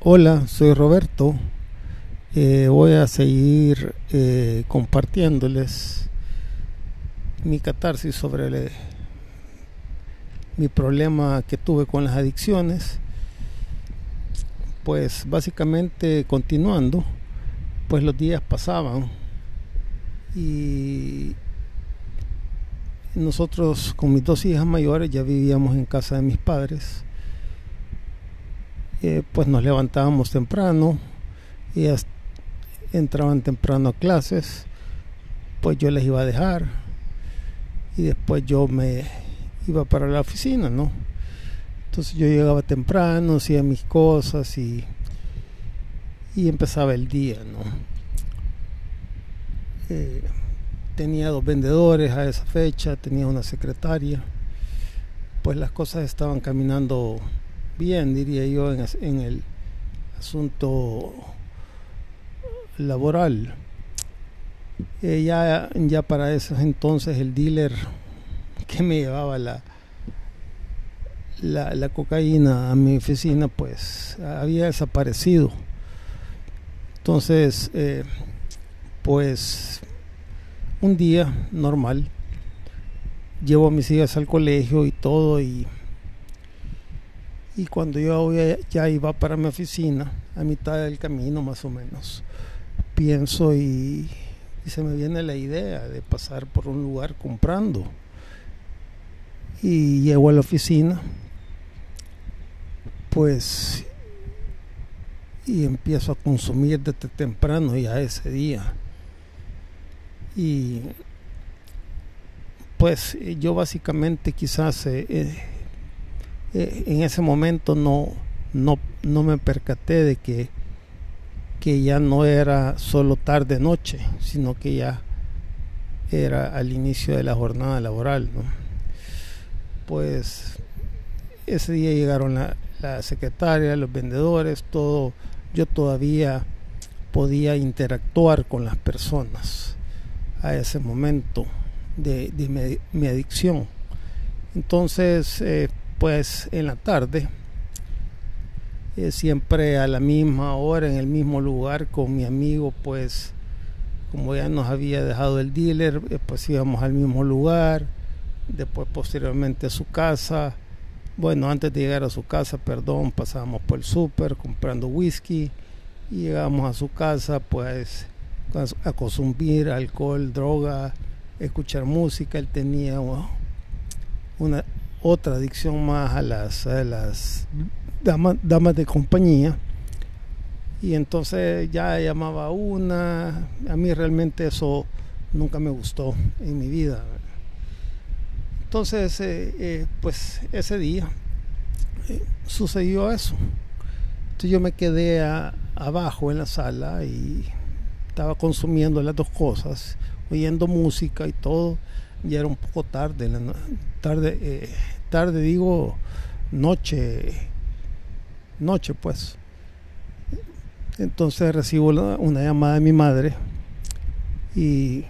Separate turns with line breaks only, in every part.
Hola, soy Roberto. Eh, voy a seguir eh, compartiéndoles mi catarsis sobre le- mi problema que tuve con las adicciones. Pues básicamente continuando, pues los días pasaban y nosotros con mis dos hijas mayores ya vivíamos en casa de mis padres. Eh, pues nos levantábamos temprano, ellas entraban temprano a clases, pues yo les iba a dejar y después yo me iba para la oficina, ¿no? Entonces yo llegaba temprano, hacía mis cosas y, y empezaba el día, ¿no? Eh, tenía dos vendedores a esa fecha, tenía una secretaria, pues las cosas estaban caminando bien, diría yo, en, el asunto laboral. Eh, ya, ya para esos entonces el dealer que me llevaba la, la, la cocaína a mi oficina, pues había desaparecido. Entonces, eh, pues un día normal, llevo a mis hijas al colegio y todo y y cuando yo ya iba para mi oficina, a mitad del camino más o menos, pienso y, se me viene la idea de pasar por un lugar comprando. Y llego a la oficina, pues, y empiezo a consumir desde temprano ya ese día. Y pues yo básicamente quizás eh, eh, eh, en ese momento no, no, no me percaté de que, que ya no era solo tarde noche, sino que ya era al inicio de la jornada laboral. Pues ese día llegaron la, la secretaria, los vendedores, todo. Yo todavía podía interactuar con las personas a ese momento de, de mi, mi adicción. Entonces, eh, pues en la tarde, eh, siempre a la misma hora, en el mismo lugar, con mi amigo, pues como ya nos había dejado el dealer, eh, pues íbamos al mismo lugar, después posteriormente a su casa. Bueno, antes de llegar a su casa, perdón, pasábamos por el súper comprando whisky y llegamos a su casa, pues a consumir alcohol, droga, escuchar música. Él tenía una otra adicción más a las, a las damas, damas de compañía. Y entonces ya llamaba a una. A mí realmente eso nunca me gustó en mi vida. Entonces, eh, eh, pues ese día eh, sucedió eso. Entonces yo me quedé abajo en la sala y estaba consumiendo las dos cosas, oyendo música y todo. Ya era un poco tarde, la tarde, eh, tarde digo noche, noche pues. Entonces recibo una llamada de mi madre y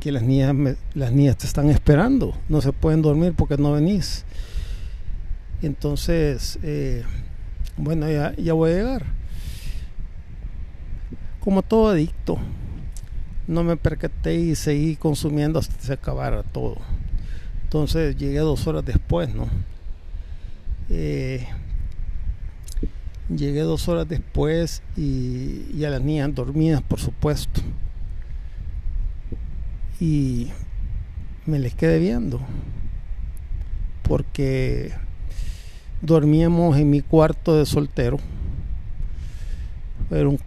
que las niñas, me- las niñas te están esperando, no se pueden dormir porque no venís. Entonces, eh, bueno, ya, ya voy a llegar. Como todo adicto, no me percaté y seguí consumiendo hasta que se acabara todo. Entonces llegué dos horas después, ¿no? Eh, llegué dos horas después y, y a las niñas dormidas, por supuesto. Y me les quedé viendo. Porque dormíamos en mi cuarto de soltero. Era un,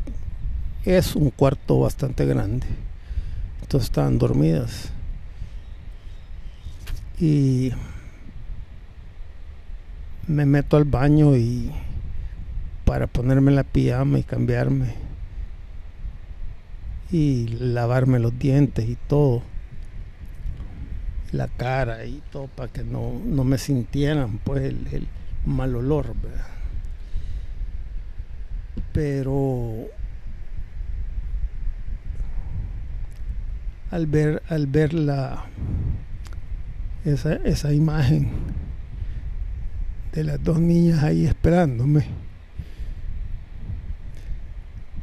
es un cuarto bastante grande. Estaban dormidas. Y me meto al baño y para ponerme la pijama y cambiarme y lavarme los dientes y todo la cara y todo para que no, no me sintieran pues el, mal olor pero al ver al ver la esa, esa imagen de las dos niñas ahí esperándome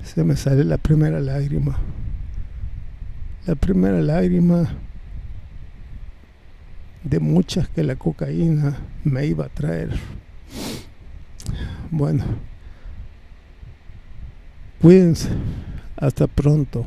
se me sale la primera lágrima. La primera lágrima de muchas que la cocaína me iba a traer. Bueno, cuídense. Hasta pronto.